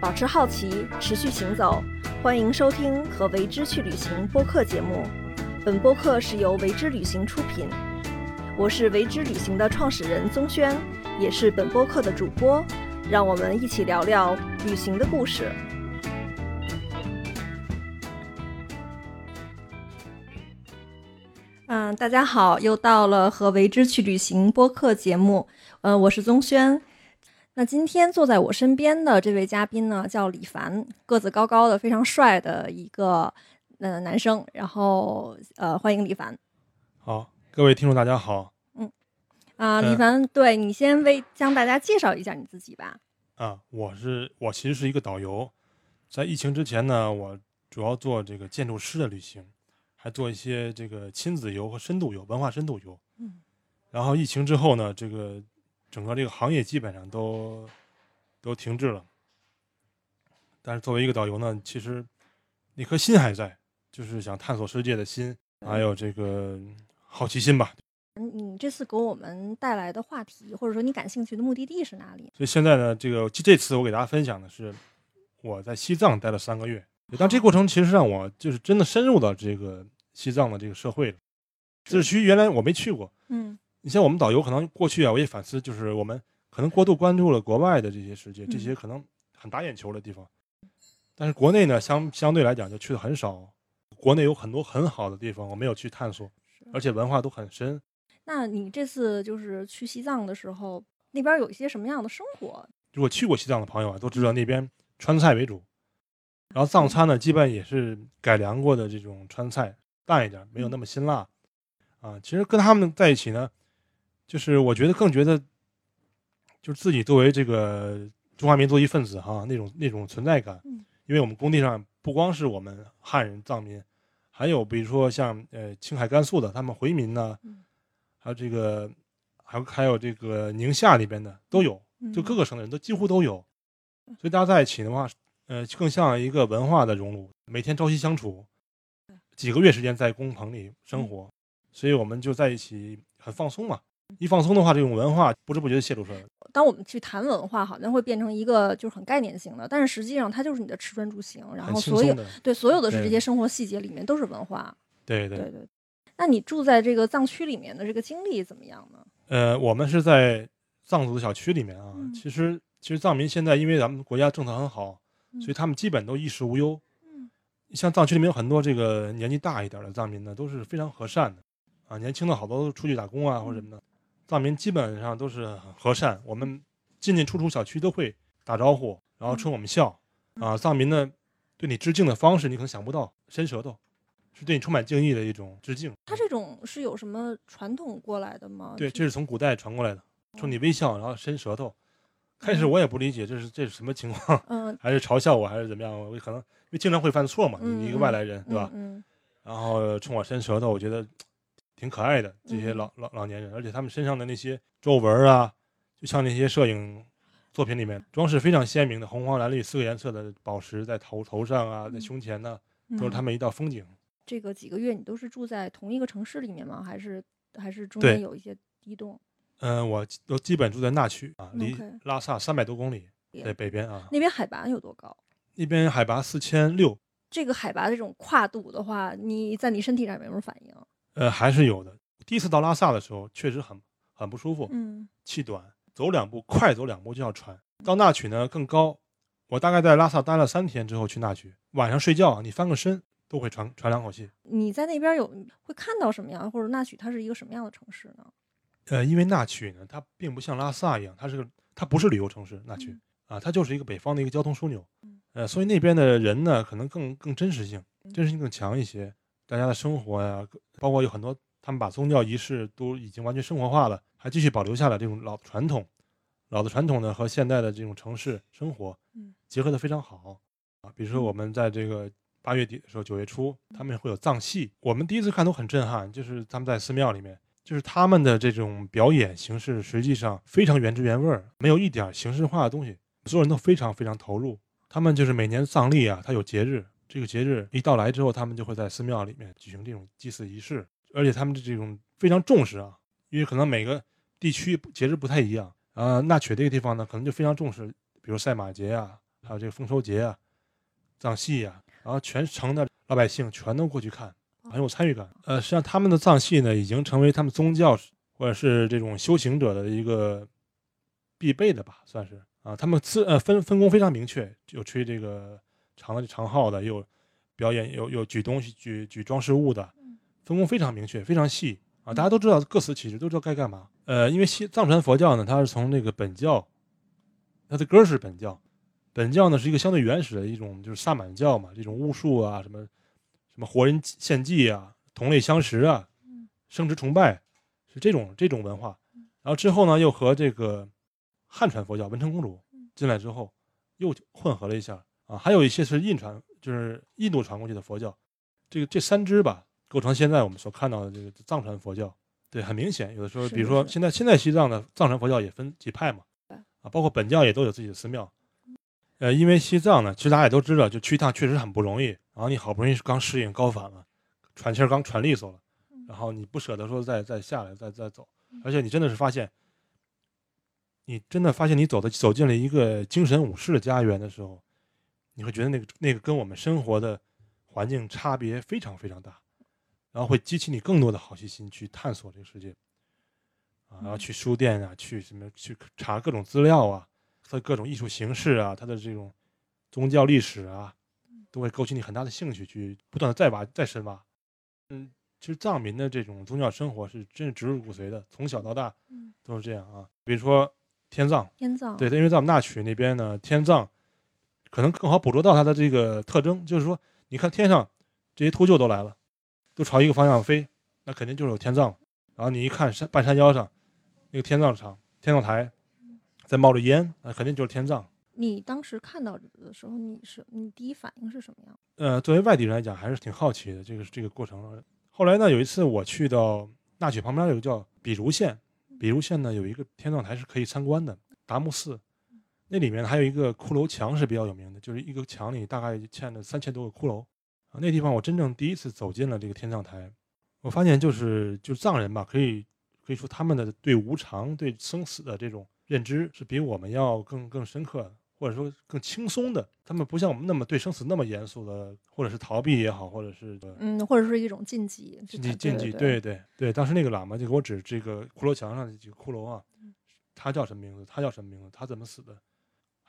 保持好奇，持续行走。欢迎收听和为之去旅行播客节目。本播客是由为之旅行出品，我是为之旅行的创始人宗轩，也是本播客的主播。让我们一起聊聊旅行的故事。嗯，大家好，又到了和为之去旅行播客节目。呃，我是宗轩。那今天坐在我身边的这位嘉宾呢，叫李凡，个子高高的，非常帅的一个呃男生。然后呃，欢迎李凡。好，各位听众大家好。嗯啊，李凡，对你先为向大家介绍一下你自己吧。啊，我是我其实是一个导游，在疫情之前呢，我主要做这个建筑师的旅行，还做一些这个亲子游和深度游、文化深度游。嗯。然后疫情之后呢，这个整个这个行业基本上都都停滞了。但是作为一个导游呢，其实那颗心还在，就是想探索世界的心，还有这个好奇心吧。你这次给我们带来的话题，或者说你感兴趣的目的地是哪里？所以现在呢，这个这次我给大家分享的是我在西藏待了三个月，但这过程其实让我就是真的深入到这个西藏的这个社会了。自治区原来我没去过，嗯，你像我们导游可能过去啊，我也反思，就是我们可能过度关注了国外的这些世界，这些可能很打眼球的地方，但是国内呢，相相对来讲就去的很少。国内有很多很好的地方，我没有去探索，而且文化都很深。那你这次就是去西藏的时候，那边有一些什么样的生活？如果去过西藏的朋友啊，都知道那边川菜为主，然后藏餐呢，基本也是改良过的这种川菜，淡一点，没有那么辛辣。啊，其实跟他们在一起呢，就是我觉得更觉得，就是自己作为这个中华民族一份子哈，那种那种存在感。因为我们工地上不光是我们汉人藏民，还有比如说像呃青海甘肃的他们回民呢。还有这个，还有还有这个宁夏那边的都有，就各个省的人都几乎都有，所以大家在一起的话，呃，更像一个文化的熔炉，每天朝夕相处，几个月时间在工棚里生活，所以我们就在一起很放松嘛。一放松的话，这种文化不知不觉就泄露出来了。当我们去谈文化，好像会变成一个就是很概念性的，但是实际上它就是你的吃穿住行，然后所有对所有的是这些生活细节里面都是文化。对对对。那你住在这个藏区里面的这个经历怎么样呢？呃，我们是在藏族的小区里面啊。其实，其实藏民现在因为咱们国家政策很好，所以他们基本都衣食无忧。嗯，像藏区里面有很多这个年纪大一点的藏民呢，都是非常和善的啊。年轻的好多都出去打工啊或者什么的，藏民基本上都是很和善。我们进进出出小区都会打招呼，然后冲我们笑啊。藏民呢，对你致敬的方式你可能想不到，伸舌头。是对你充满敬意的一种致敬。他这种是有什么传统过来的吗？对，这是从古代传过来的，冲你微笑，然后伸舌头。开始我也不理解这是这是什么情况，嗯，还是嘲笑我，还是怎么样？我可能因为经常会犯错嘛，你一个外来人，对吧？嗯。然后冲我伸舌头，我觉得挺可爱的。这些老老老年人，而且他们身上的那些皱纹啊，就像那些摄影作品里面装饰非常鲜明的红黄蓝绿四个颜色的宝石，在头头上啊，在胸前呢，都是他们一道风景。这个几个月你都是住在同一个城市里面吗？还是还是中间有一些移动？嗯，我都基本住在那区啊，离拉萨三百多公里，在北边啊。那边海拔有多高？那边海拔四千六。这个海拔的这种跨度的话，你在你身体上有没有反应？呃，还是有的。第一次到拉萨的时候，确实很很不舒服，嗯，气短，走两步快走两步就要喘。到那曲呢更高，我大概在拉萨待了三天之后去那曲，晚上睡觉你翻个身。都会喘喘两口气。你在那边有会看到什么样，或者那曲它是一个什么样的城市呢？呃，因为那曲呢，它并不像拉萨一样，它是个它不是旅游城市，那曲啊，它就是一个北方的一个交通枢纽。呃，所以那边的人呢，可能更更真实性，真实性更强一些。大家的生活呀，包括有很多他们把宗教仪式都已经完全生活化了，还继续保留下来这种老传统。老的传统呢和现代的这种城市生活结合的非常好啊。比如说我们在这个。八月底的时候，九月初，他们会有藏戏。我们第一次看都很震撼，就是他们在寺庙里面，就是他们的这种表演形式，实际上非常原汁原味儿，没有一点形式化的东西。所有人都非常非常投入。他们就是每年藏历啊，它有节日，这个节日一到来之后，他们就会在寺庙里面举行这种祭祀仪式，而且他们的这种非常重视啊，因为可能每个地区节日不太一样啊。那曲这个地方呢，可能就非常重视，比如赛马节啊，还有这个丰收节啊、藏戏啊，然后全城的老百姓全都过去看，很有参与感。呃，实际上他们的藏戏呢，已经成为他们宗教或者是这种修行者的一个必备的吧，算是啊。他们自呃分分工非常明确，有吹这个长的长号的，有表演有有举东西举举装饰物的，分工非常明确，非常细啊。大家都知道各司其职，都知道该干嘛。呃，因为西藏传佛教呢，它是从那个本教，它的根是本教，本教呢是一个相对原始的一种就是萨满教嘛，这种巫术啊，什么什么活人献祭啊，同类相食啊，生殖崇拜是这种这种文化。然后之后呢，又和这个汉传佛教文成公主进来之后，又混合了一下啊，还有一些是印传，就是印度传过去的佛教，这个这三支吧，构成现在我们所看到的这个藏传佛教。对，很明显，有的时候，比如说现在现在西藏的藏传佛教也分几派嘛，啊，包括本教也都有自己的寺庙。呃，因为西藏呢，其实大家也都知道，就去一趟确实很不容易。然后你好不容易刚适应高反了，喘气儿刚喘利索了，然后你不舍得说再再下来再再走，而且你真的是发现，你真的发现你走的走进了一个精神武士的家园的时候，你会觉得那个那个跟我们生活的环境差别非常非常大。然后会激起你更多的好奇心去探索这个世界，啊，然后去书店啊，去什么去查各种资料啊，和各种艺术形式啊，它的这种宗教历史啊，都会勾起你很大的兴趣，去不断的再挖再深挖。嗯，其实藏民的这种宗教生活是真是植入骨髓的，从小到大都是这样啊。比如说天葬，天葬，对，因为在我们那曲那边呢，天葬可能更好捕捉到它的这个特征，就是说，你看天上这些秃鹫都来了。都朝一个方向飞，那肯定就是有天葬。然后你一看山半山腰上那个天葬场、天葬台在冒着烟，那肯定就是天葬。你当时看到的时候，你是你第一反应是什么样？呃，作为外地人来讲，还是挺好奇的这个这个过程。后来呢，有一次我去到那曲旁边有个叫比如县，比如县呢有一个天葬台是可以参观的，达木寺。那里面还有一个骷髅墙是比较有名的，就是一个墙里大概嵌了三千多个骷髅。啊，那地方我真正第一次走进了这个天葬台，我发现就是就藏人吧，可以可以说他们的对无常、对生死的这种认知是比我们要更更深刻，或者说更轻松的。他们不像我们那么对生死那么严肃的，或者是逃避也好，或者是嗯，或者是一种禁忌。禁忌禁忌，对对对。当时那个喇嘛就给我指这个骷髅墙上的几个骷髅啊，他叫什么名字？他叫什么名字？他怎么死的？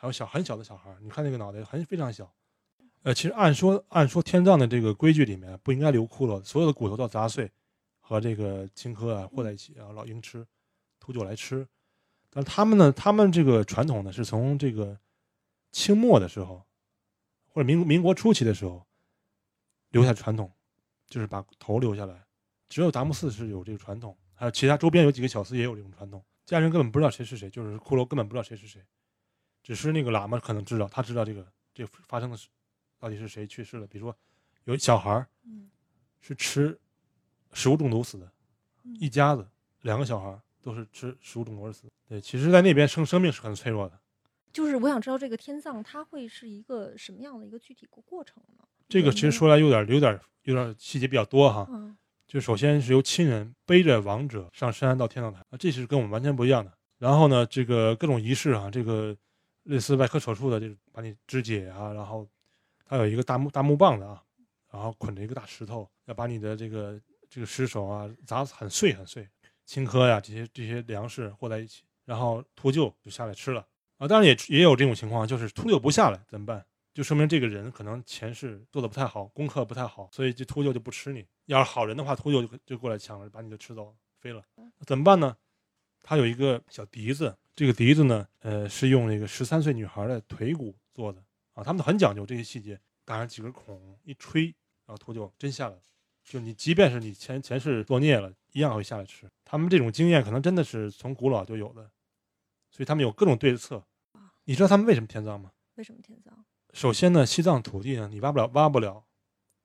还有小很小的小孩，你看那个脑袋很非常小。呃，其实按说按说天葬的这个规矩里面不应该留骷髅，所有的骨头都要砸碎，和这个青稞啊和在一起，然后老鹰吃，秃鹫来吃。但他们呢，他们这个传统呢是从这个清末的时候，或者民民国初期的时候留下传统，就是把头留下来。只有达木寺是有这个传统，还有其他周边有几个小寺也有这种传统。家人根本不知道谁是谁，就是骷髅根本不知道谁是谁，只是那个喇嘛可能知道，他知道这个这发生的事。到底是谁去世了？比如说，有小孩儿，是吃食物中毒死的，一家子两个小孩儿都是吃食物中毒而死。对，其实，在那边生生命是很脆弱的。就是我想知道这个天葬它会是一个什么样的一个具体过过程呢？这个其实说来有点有点有点细节比较多哈。嗯。就首先是由亲人背着亡者上山到天葬台啊，这是跟我们完全不一样的。然后呢，这个各种仪式啊，这个类似外科手术的，就是把你肢解啊，然后。它有一个大木大木棒子啊，然后捆着一个大石头，要把你的这个这个尸首啊砸很碎很碎，青稞呀这些这些粮食和在一起，然后秃鹫就下来吃了啊。当然也也有这种情况，就是秃鹫不下来怎么办？就说明这个人可能前世做的不太好，功课不太好，所以这秃鹫就不吃你。要是好人的话，秃鹫就就过来抢了，把你就吃走飞了。怎么办呢？他有一个小笛子，这个笛子呢，呃，是用那个十三岁女孩的腿骨做的。啊，他们很讲究这些细节，打上几根孔，一吹，然后秃鹫真下来了。就你即便是你前前世作孽了，一样会下来吃。他们这种经验可能真的是从古老就有的，所以他们有各种对策。你知道他们为什么天葬吗？为什么天葬？首先呢，西藏土地呢，你挖不了，挖不了，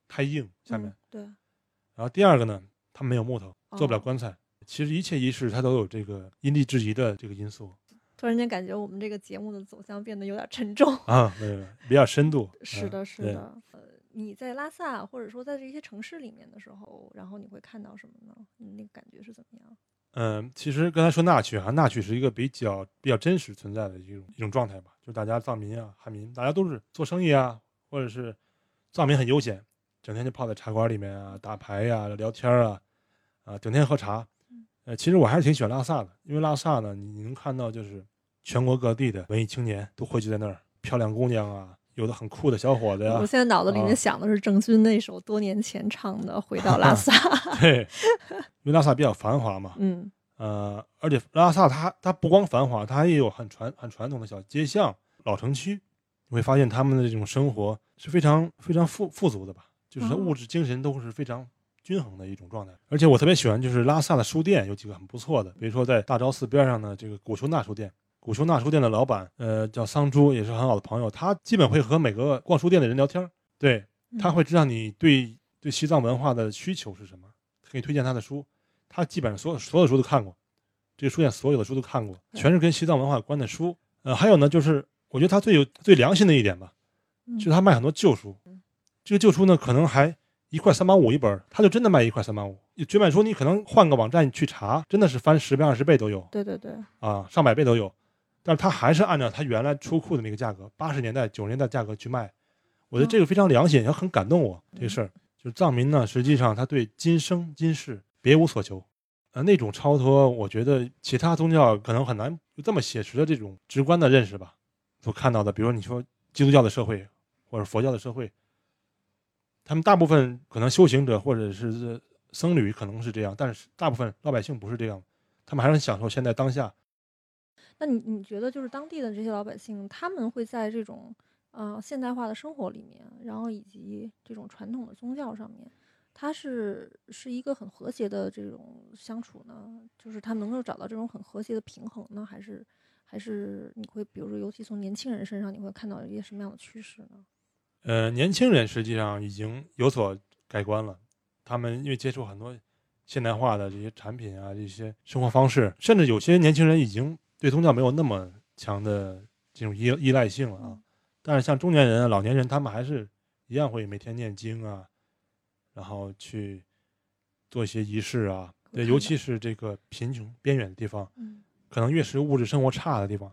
太硬下面。对。然后第二个呢，他们没有木头，做不了棺材。其实一切仪式它都有这个因地制宜的这个因素。突然间感觉我们这个节目的走向变得有点沉重啊，没有比较深度。是的，是的。呃，你在拉萨或者说在这些城市里面的时候，然后你会看到什么呢？你那个感觉是怎么样？嗯，其实刚才说纳曲啊，纳曲是一个比较比较真实存在的一种一种状态吧，就是大家藏民啊、汉民，大家都是做生意啊，或者是藏民很悠闲，整天就泡在茶馆里面啊，打牌呀、聊天啊，啊，整天喝茶。呃，其实我还是挺喜欢拉萨的，因为拉萨呢，你能看到就是全国各地的文艺青年都汇聚在那儿，漂亮姑娘啊，有的很酷的小伙子呀、我现在脑子里啊面想的是郑钧那首多年前唱的《回到拉萨》。对，因为拉萨比较繁华嘛，嗯呃，而且拉萨它它不光繁华，它也有很传很传统的小街巷、老城区，你会发现他们的这种生活是非常非常富富足的吧，就是物质精神都是非常均衡的一种状态。而且我特别喜欢就是拉萨的书店有几个很不错的，比如说在大昭寺边上的这个古丘纳书店。古丘纳书店的老板，呃，叫桑珠，也是很好的朋友。他基本会和每个逛书店的人聊天儿，对，他会知道你对对西藏文化的需求是什么，可以推荐他的书。他基本上所有所有书都看过，这个书店所有的书都看过，全是跟西藏文化有关的书。呃，还有呢，就是我觉得他最有最良心的一点吧，嗯就是他卖很多旧书，这个旧书呢可能还一块三毛五一本儿，他就真的卖一块三毛五。绝版书你可能换个网站去查，真的是翻十倍二十倍都有对对对，啊，上百倍都有。但是他还是按照他原来出库的那个价格，八十年代、九十年代价格去卖。我觉得这个非常良心，也很感动我。这个事儿就是藏民呢，实际上他对今生今世别无所求，呃，那种超脱，我觉得其他宗教可能很难有这么写实的这种直观的认识吧。所看到的，比如你说基督教的社会或者佛教的社会，他们大部分可能修行者或者是僧侣可能是这样，但是大部分老百姓不是这样，他们还是很享受现在当下。那你你觉得就是当地的这些老百姓，他们会在这种呃现代化的生活里面，然后以及这种传统的宗教上面，他是是一个很和谐的这种相处呢？就是他能够找到这种很和谐的平衡呢，还是还是你会比如说，尤其从年轻人身上，你会看到一些什么样的趋势呢？呃，年轻人实际上已经有所改观了，他们因为接触很多现代化的这些产品啊，这些生活方式，甚至有些年轻人已经对宗教没有那么强的这种依依赖性了啊嗯。但是像中年人啊、老年人，他们还是一样会每天念经啊，然后去做一些仪式啊。对，尤其是这个贫穷边远的地方，嗯可能越是物质生活差的地方，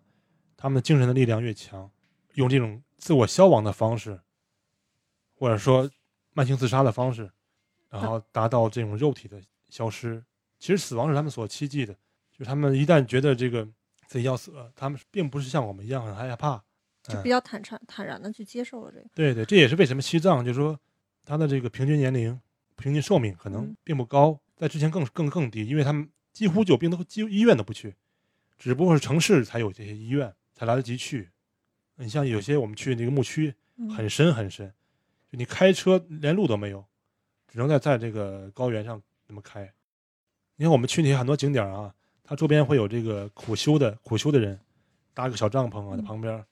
他们的精神的力量越强，用这种自我消亡的方式，或者说慢性自杀的方式，然后达到这种肉体的消失。其实死亡是他们所期冀的，就是他们一旦觉得这个自己要死了，他们并不是像我们一样很害怕，嗯就比较坦诚坦然的去接受了这个。对对，这也是为什么西藏就是说他的这个平均年龄、平均寿命可能嗯并不高，在之前更更更低，因为他们几乎有病都几乎医院都不去，只不过是城市才有这些医院，才来得及去。你像有些我们去那个牧区，嗯很深很深，就你开车连路都没有，只能在在这个高原上那么开。你看我们去那些很多景点啊，它周边会有这个苦修的苦修的人，搭个小帐篷啊，在嗯旁边儿，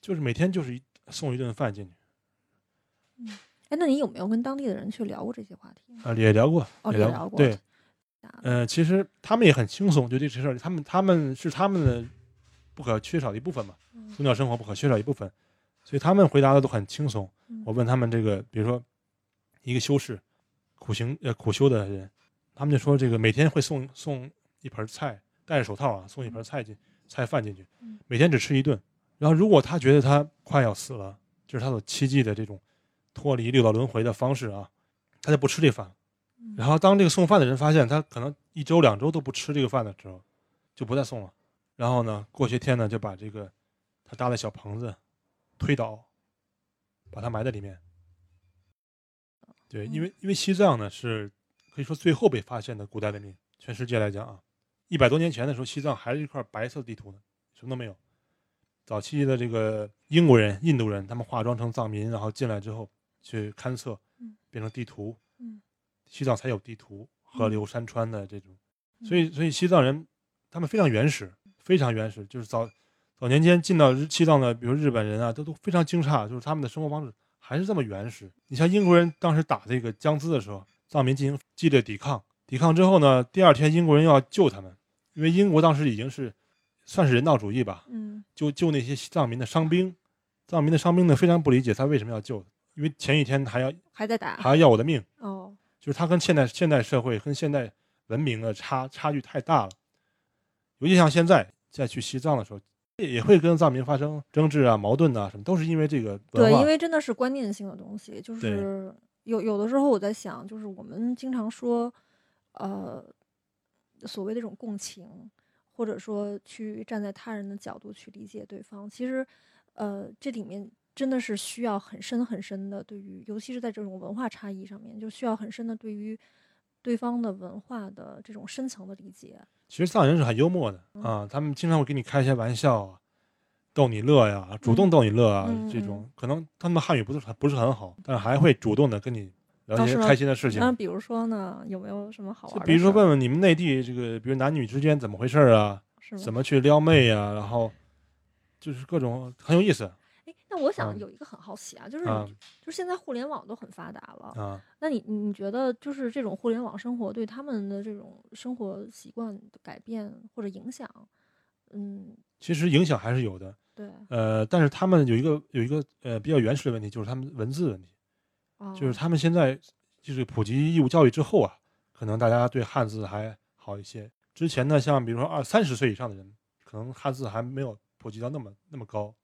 就是每天就是一送一顿饭进去哎，那你有没有跟当地的人去聊过这些话题？啊，也聊过，哦，也也聊过。对，嗯呃，其实他们也很轻松，就这些事儿，他们他们是他们的不可缺少的一部分嘛，嗯宗教生活不可缺少一部分，所以他们回答的都很轻松。嗯我问他们这个，比如说一个修士，苦行呃苦修的人，他们就说这个每天会送送一盆菜，戴着手套啊，送一盆菜进菜饭进去嗯，每天只吃一顿。然后如果他觉得他快要死了，就是他所期冀的这种脱离六道轮回的方式啊，他就不吃这饭。嗯然后当这个送饭的人发现他可能一周两周都不吃这个饭的时候，就不再送了。然后呢，过些天呢就把这个他搭的小棚子推倒，把它埋在里面。对，因为因为西藏呢是可以说最后被发现的古代文明，全世界来讲啊，一百多年前的时候，西藏还是一块白色地图呢，什么都没有。早期的这个英国人、印度人，他们化妆成藏民，然后进来之后去勘测嗯，变成地图，嗯西藏才有地图、河嗯流、山川的这种。嗯所以，所以西藏人他们非常原始，非常原始，就是早早年间进到日西藏的，比如日本人啊，都都非常惊诧，就是他们的生活方式还是这么原始。你像英国人当时打这个江孜的时候，藏民进行激烈抵抗，抵抗之后呢，第二天英国人要救他们，因为英国当时已经是算是人道主义吧，嗯就救那些藏民的伤兵，藏民的伤兵呢非常不理解他为什么要救，因为前一天还要还在打还要要我的命，哦，就是他跟现代现代社会跟现代文明的差差距太大了。尤其像现在再去西藏的时候，也也会跟藏民发生争执啊、矛盾啊什么，都是因为这个对，因为真的是观念性的东西，就是有有的时候我在想，就是我们经常说，呃，所谓的这种共情，或者说去站在他人的角度去理解对方，其实，呃，这里面真的是需要很深很深的对于，尤其是在这种文化差异上面，就需要很深的对于对方的文化的这种深层的理解。其实藏人是很幽默的嗯啊，他们经常会给你开一些玩笑啊，逗你乐呀，主动逗你乐啊，嗯这种可能他们的汉语不是很不是很好，但是还会主动的跟你聊一些开心的事情。那比如说呢，有没有什么好玩的？就比如说问问你们内地这个，比如男女之间怎么回事啊，怎么去撩妹呀、然后就是各种很有意思哎，那我想嗯。有一个很好奇啊，就是、啊就是现在互联网都很发达了，啊。那你你觉得就是这种互联网生活对他们的这种生活习惯的改变或者影响，嗯，其实影响还是有的，对，呃，但是他们有一个有一个呃比较原始的问题，就是他们文字问题，哦、就是他们现在就是普及义务教育之后啊，可能大家对汉字还好一些。之前呢，像比如说二三十岁以上的人，可能汉字还没有普及到那么那么高，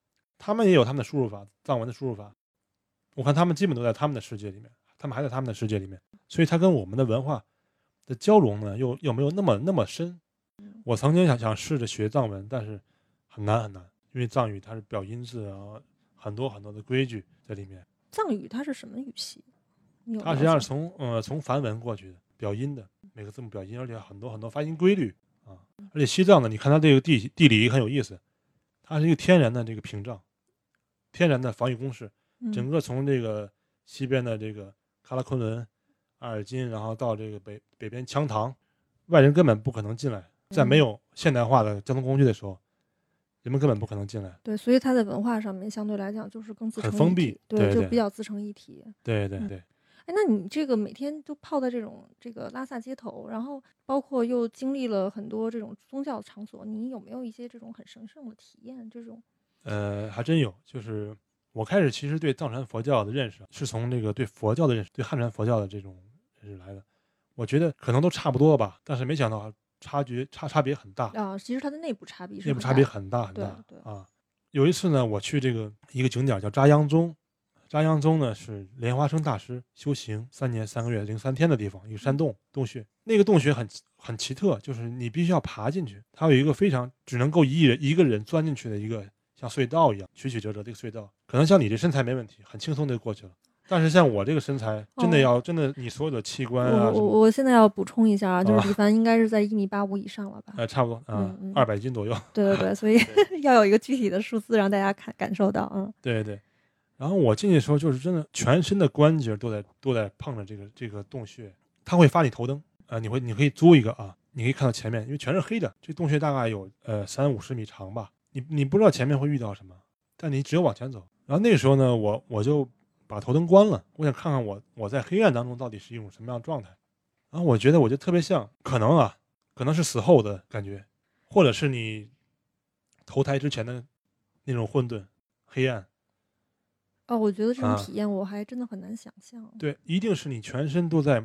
他们也有他们的输入法，藏文的输入法。我看他们基本都在他们的世界里面，他们还在他们的世界里面，所以他跟我们的文化的交融呢，又又没有那么那么深。我曾经想想试着学藏文，但是很难很难，因为藏语它是表音字啊，很多很多的规矩在里面。藏语它是什么语系？它实际上是从呃从梵文过去的，表音的每个字母表音，而且很多很多发音规律啊。而且西藏呢，你看它这个地地理很有意思，它是一个天然的这个屏障，天然的防御工事，整嗯个从这个西边的这个喀拉昆仑、阿尔金，然后到这个北北边羌塘，外人根本不可能进来，在没嗯有现代化的交通工具的时候，人们根本不可能进来。对，所以它在文化上面相对来讲就是更自很封闭对对就比较自成一体。嗯对对对。哎，那你这个每天都泡在这种这个拉萨街头，然后包括又经历了很多这种宗教场所，你有没有一些这种很神圣的体验？这种呃，还真有，就是我开始其实对藏传佛教的认识是从这个对佛教的认识，对汉传佛教的这种认识来的。我觉得可能都差不多吧，但是没想到差距差差别很大，啊，其实它的内部差别是内部差别很大很大对大对啊。有一次呢，我去这个一个景点叫扎央宗，扎央宗呢是莲花生大师修行三年三个月零三天的地方，一个山洞洞穴。那个洞穴很很奇特，就是你必须要爬进去，它有一个非常只能够一人一个人钻进去的一个像隧道一样曲曲折折的一个隧道。可能像你这身材没问题，很轻松就过去了。但是像我这个身材，真的哦要、真的你所有的器官啊我，我我现在要补充一下啊，就是啊李凡应该是在一米八五以上了吧？呃差不多啊嗯嗯二百斤左右。对对对，所以 要有一个具体的数字让大家看感受到，嗯对对对，然后我进去的时候，就是真的全身的关节都在都在碰着这个这个洞穴，它会发你头灯，呃，你会你可以租一个啊，你可以看到前面，因为全是黑的，这洞穴大概有呃三五十米长吧，你你不知道前面会遇到什么，但你只有往前走。然后那个时候呢，我我就把头灯关了，我想看看我我在黑暗当中到底是一种什么样的状态。然后我觉得我就特别像，可能啊，可能是死后的感觉，或者是你投胎之前的那种混沌、黑暗。哦，我觉得这种啊体验我还真的很难想象。对，一定是你全身都在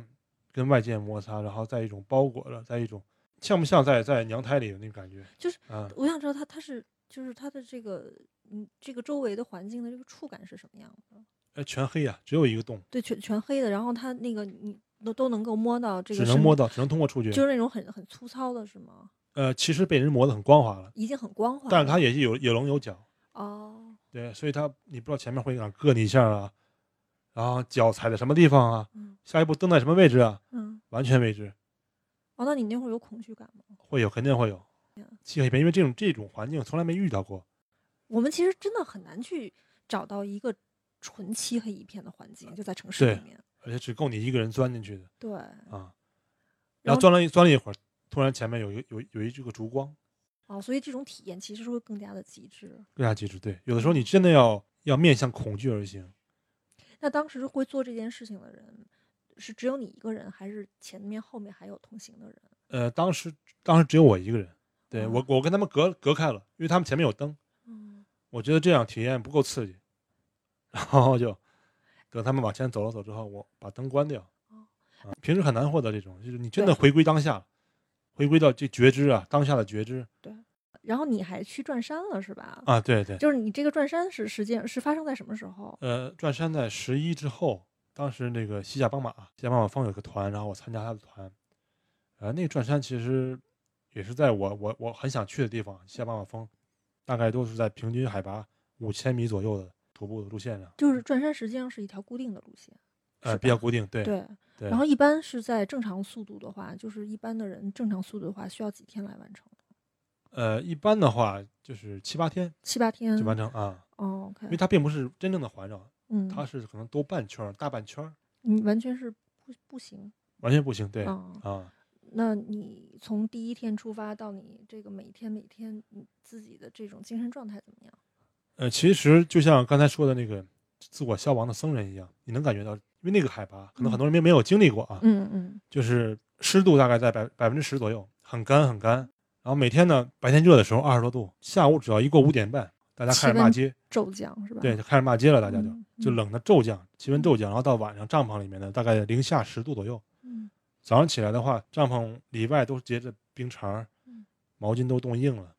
跟外界摩擦，然后在一种包裹着，在一种像不像在在娘胎里的那种感觉？就是啊，我想知道他他是就是它的这个嗯这个周围的环境的这个触感是什么样的？哎，全黑呀、只有一个洞，对，全全黑的，然后它那个你都都能够摸到这个，只能摸，到，只能通过触觉。就是那种很很粗糙的是吗？呃，其实被人磨得很光滑了，已经很光滑，但是它也是有有棱有角，哦，对，所以它你不知道前面会哪硌你一下啊，然后脚踩在什么地方啊，嗯下一步蹬在什么位置啊，嗯，完全未知，哦，那你那会儿有恐惧感吗？会有肯定会有呀漆黑一片，因为这种这种环境从来没遇到过。我们其实真的很难去找到一个纯漆黑一片的环境，就在城市里面。而且只够你一个人钻进去的对，啊。然后钻了一钻了一会儿，突然前面有一个有有一这个烛光，哦，所以这种体验其实是会更加的极致。更加极致。对，有的时候你真的要要面向恐惧而行。那当时会做这件事情的人，是只有你一个人，还是前面后面还有同行的人？呃，当时当时只有我一个人，对啊我我跟他们隔隔开了，因为他们前面有灯，嗯，我觉得这样体验不够刺激，然后就等他们往前走了走之后，我把灯关掉。平时很难获得这种，就是你真的回归当下，回归到这觉知啊，当下的觉知对然后你还去转山了是吧？啊，对对，就是你这个转山是时间是发生在什么时候？呃，转山在十一之后，当时那个西夏邦马，西夏邦马方有个团，然后我参加他的团，呃，那个转山其实也是在我我我很想去的地方，西夏邦马峰，大概都是在平均海拔五千米左右的徒步的路线上，就是转山实际上是一条固定的路线，呃，比较固定，对对。对。然后一般是在正常速度的话，就是一般的人正常速度的话，需要几天来完成？呃，一般的话就是七八天七八天就完成啊，哦因为它并不是真正的环绕，嗯，它是可能兜半圈儿、大半圈儿，你完全是不不行完全不行，对啊。啊。那你从第一天出发到你这个每天每天你自己的这种精神状态怎么样？呃，其实就像刚才说的那个自我消亡的僧人一样，你能感觉到，因为那个海拔可能很多人没没有经历过啊，嗯嗯就是湿度大概在百百分之十左右，很干很干。然后每天呢，白天热的时候二十多度，下午只要一过五点半，大家开始骂街，骤降是吧？对，就开始骂街了，大家就嗯就冷的骤降，气温骤降，然后到晚上帐篷里面呢，大概零下十度左右。嗯早上起来的话，帐篷里外都结着冰碴儿嗯，毛巾都冻硬了。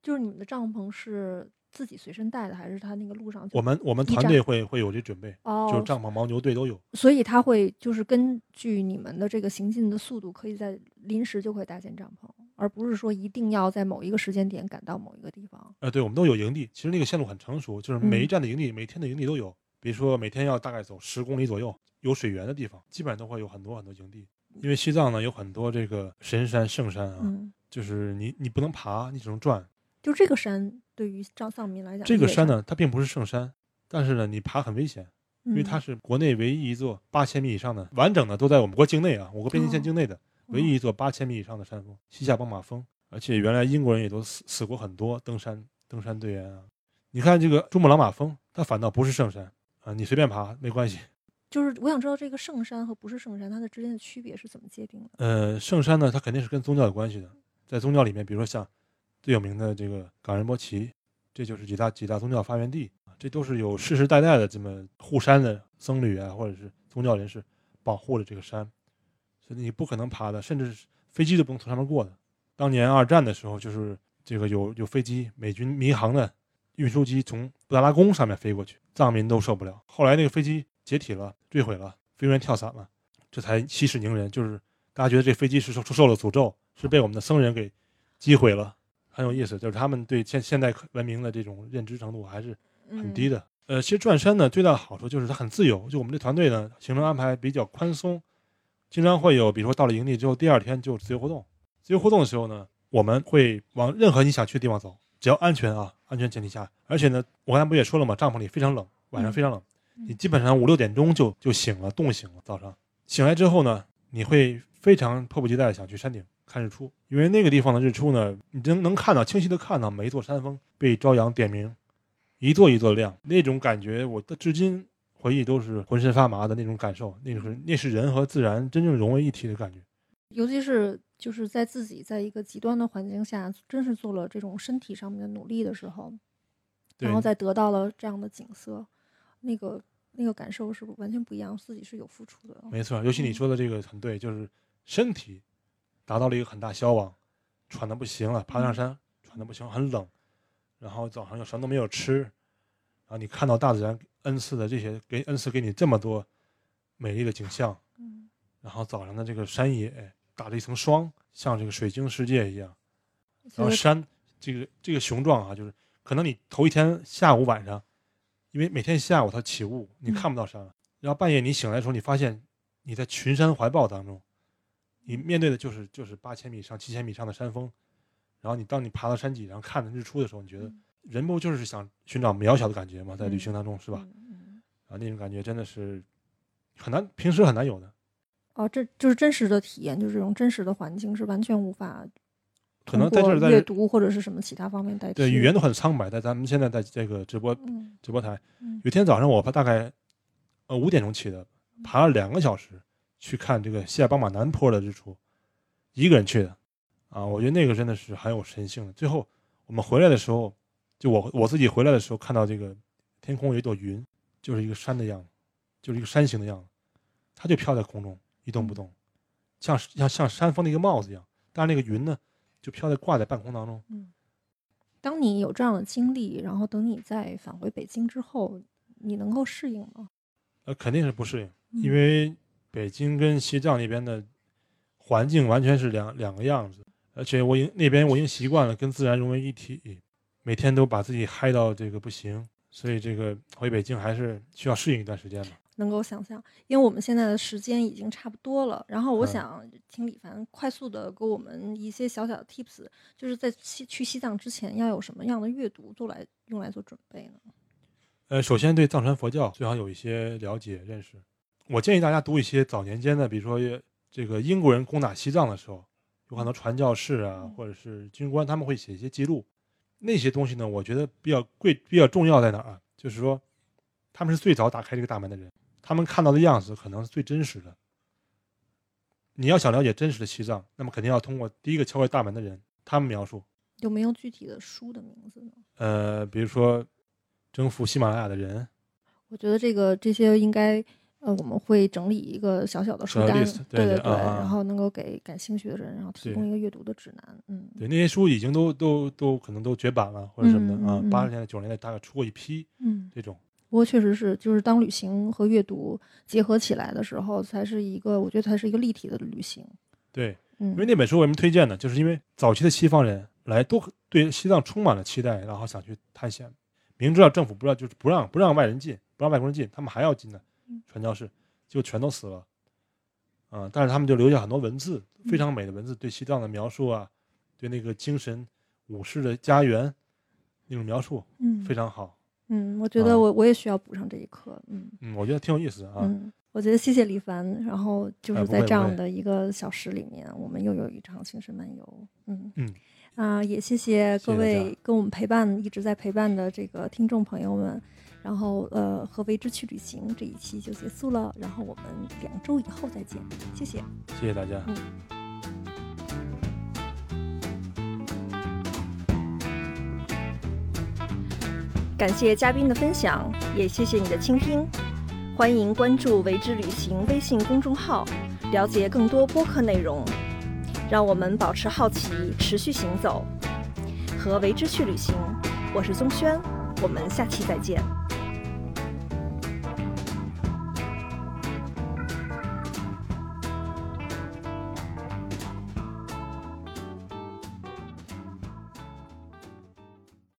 就是你们的帐篷是自己随身带的，还是他那个路上我们我们团队会会有这准备，哦，就是帐篷、牦牛队都有。所以他会就是根据你们的这个行进的速度，可以在临时就会搭建帐篷，而不是说一定要在某一个时间点赶到某一个地方。呃，对，我们都有营地。其实那个线路很成熟，就是每一站的营地，每天的营地都有。比如说每天要大概走十公里左右，有水源的地方，基本上都会有很多很多营地。因为西藏呢有很多这个神山、圣山啊，嗯，就是你你不能爬，你只能转。就这个山对于藏藏民来讲，这个山呢，它并不是圣山，但是呢，你爬很危险，因为它嗯是国内唯一一座八千米以上的完整的都在我们国境内啊，我国边境线哦境内的唯一一座八千米以上的山峰——西夏邦马峰。而且原来英国人也都死死过很多登山登山队员啊。你看这个珠穆朗玛峰，它反倒不是圣山啊，你随便爬没关系。就是我想知道这个圣山和不是圣山它的之间的区别是怎么界定的？呃，圣山呢，它肯定是跟宗教有关系的。在宗教里面，比如说像最有名的这个冈仁波齐，这就是几大几大宗教发源地，这都是有世世代代的这么护山的僧侣啊，或者是宗教人士保护了这个山，所以你不可能爬的，甚至是飞机都不能从上面过的。当年二战的时候，就是这个有有飞机，美军民航的运输机从布达拉宫上面飞过去，藏民都受不了。后来那个飞机解体了，坠毁了，飞行员跳伞了，这才息事宁人。就是大家觉得这飞机是受受了诅咒，是被我们的僧人给击毁了，很有意思。就是他们对现现代文明的这种认知程度还是很低的。的。呃，其实转山呢最大的好处就是它很自由，就我们这团队呢行程安排比较宽松，经常会有，比如说到了营地之后，第二天就自由活动。自由活动的时候呢，我们会往任何你想去的地方走，只要安全啊，安全前提下。而且呢，我刚才不也说了嘛？帐篷里非常冷，晚上非常冷，嗯你基本上五六点钟就就醒了，冻醒了。早上醒来之后呢，你会非常迫不及待的想去山顶看日出，因为那个地方的日出呢，你能能看到清晰的看到每一座山峰被朝阳点明，一座一座亮，那种感觉，我的至今回忆都是浑身发麻的那种感受，那种是那是人和自然真正融为一体的感觉。尤其是就是在自己在一个极端的环境下，真是做了这种身体上面的努力的时候，然后再得到了这样的景色，那个那个感受是完全不一样，自己是有付出的。没错，尤其你嗯。说的这个很对，就是身体达到了一个很大消亡，喘的不行了，爬上嗯。山喘的不行，很冷，然后早上又什么都没有吃，然后你看到大自然恩赐的这些给恩赐给你这么多美丽的景象，嗯。然后早上的这个山野打了一层霜，像这个水晶世界一样，然后山这个这个雄壮啊，就是可能你头一天下午晚上，因为每天下午它起雾，你嗯看不到山了。然后半夜你醒来的时候，你发现你在群山怀抱当中，你面对的就是就是八千米以上、七千米以上的山峰。然后你当你爬到山脊上看着日出的时候，你觉得嗯人不就是想寻找渺小的感觉吗？在旅嗯行当中是吧？啊，那种感觉真的是很难，平时很难有的。哦，这就是真实的体验，就是这种真实的环境是完全无法可能在通这儿在阅读或者是什么其他方面代替。对语言都很苍白，在咱们现在在这个直播嗯。直播台，嗯。有一天早上我大概呃五点钟起的，爬了两个小时去看这个西亚巴马南坡的日出，一个人去的，啊，我觉得那个真的是很有神性的。最后我们回来的时候，就我我自己回来的时候看到这个天空有一朵云，就是一个山的样子，就是一个山形的样子，它就飘在空中一动不动，像像像山峰的一个帽子一样，但是那个云呢，就飘在挂在半空当中。嗯，当你有这样的经历，然后等你再返回北京之后，你能够适应吗？呃，肯定是不适应，嗯因为北京跟西藏那边的环境完全是两两个样子，而且我已经那边我已经习惯了跟自然融为一体，每天都把自己嗨到这个不行，所以这个回北京还是需要适应一段时间吧。能够想象，因为我们现在的时间已经差不多了。然后我嗯想请李凡快速的给我们一些小小的 tips，就是在西去西藏之前要有什么样的阅读做来用来做准备呢？呃，首先对藏传佛教最好有一些了解认识。我建议大家读一些早年间的，比如说这个英国人攻打西藏的时候，有很多传教士啊嗯，或者是军官，他们会写一些记录。那些东西呢，我觉得比较贵、比较重要在哪儿啊？就是说，他们是最早打开这个大门的人，他们看到的样子可能是最真实的。你要想了解真实的西藏，那么肯定要通过第一个敲开大门的人，他们描述。有没有具体的书的名字呢？呃，比如说征服喜马拉雅的人，我觉得这个这些应该，呃，我们会整理一个小小的书单对对，对然后能够给感兴趣的人，然后提供一个阅读的指南。嗯，对，那些书已经都都都可能都绝版了，或者什么的啊。八十年代、九十年代大概出过一批嗯，这种。不过确实是，就是当旅行和阅读结合起来的时候，才是一个，我觉得才是一个立体的旅行。对，嗯因为那本书为什么推荐呢？就是因为早期的西方人来都对西藏充满了期待，然后想去探险，明知道政府不让，就是不让不让外人进，不让外国人进，他们还要进的嗯传教士，就全都死了。啊、但是他们就留下很多文字，非常美的文字，对西藏的描述啊，对那个精神武士的家园那种描述嗯非常好。嗯，我觉啊得我我也需要补上这一课。嗯嗯，我觉得挺有意思的啊。嗯，我觉得谢谢李凡。然后就哎是在这样的一个小时里面，我们又有一场精神漫游。嗯嗯啊、也谢谢各位跟我们陪伴，一直在陪伴的这个听众朋友们。然后呃，和为之去旅行这一期就结束了，然后我们两周以后再见，谢谢。谢谢大家。感谢嘉宾的分享，也谢谢你的倾听。欢迎关注“为之旅行”微信公众号，了解更多播客内容。让我们保持好奇，持续行走，和为之去旅行。我是宗轩，我们下期再见。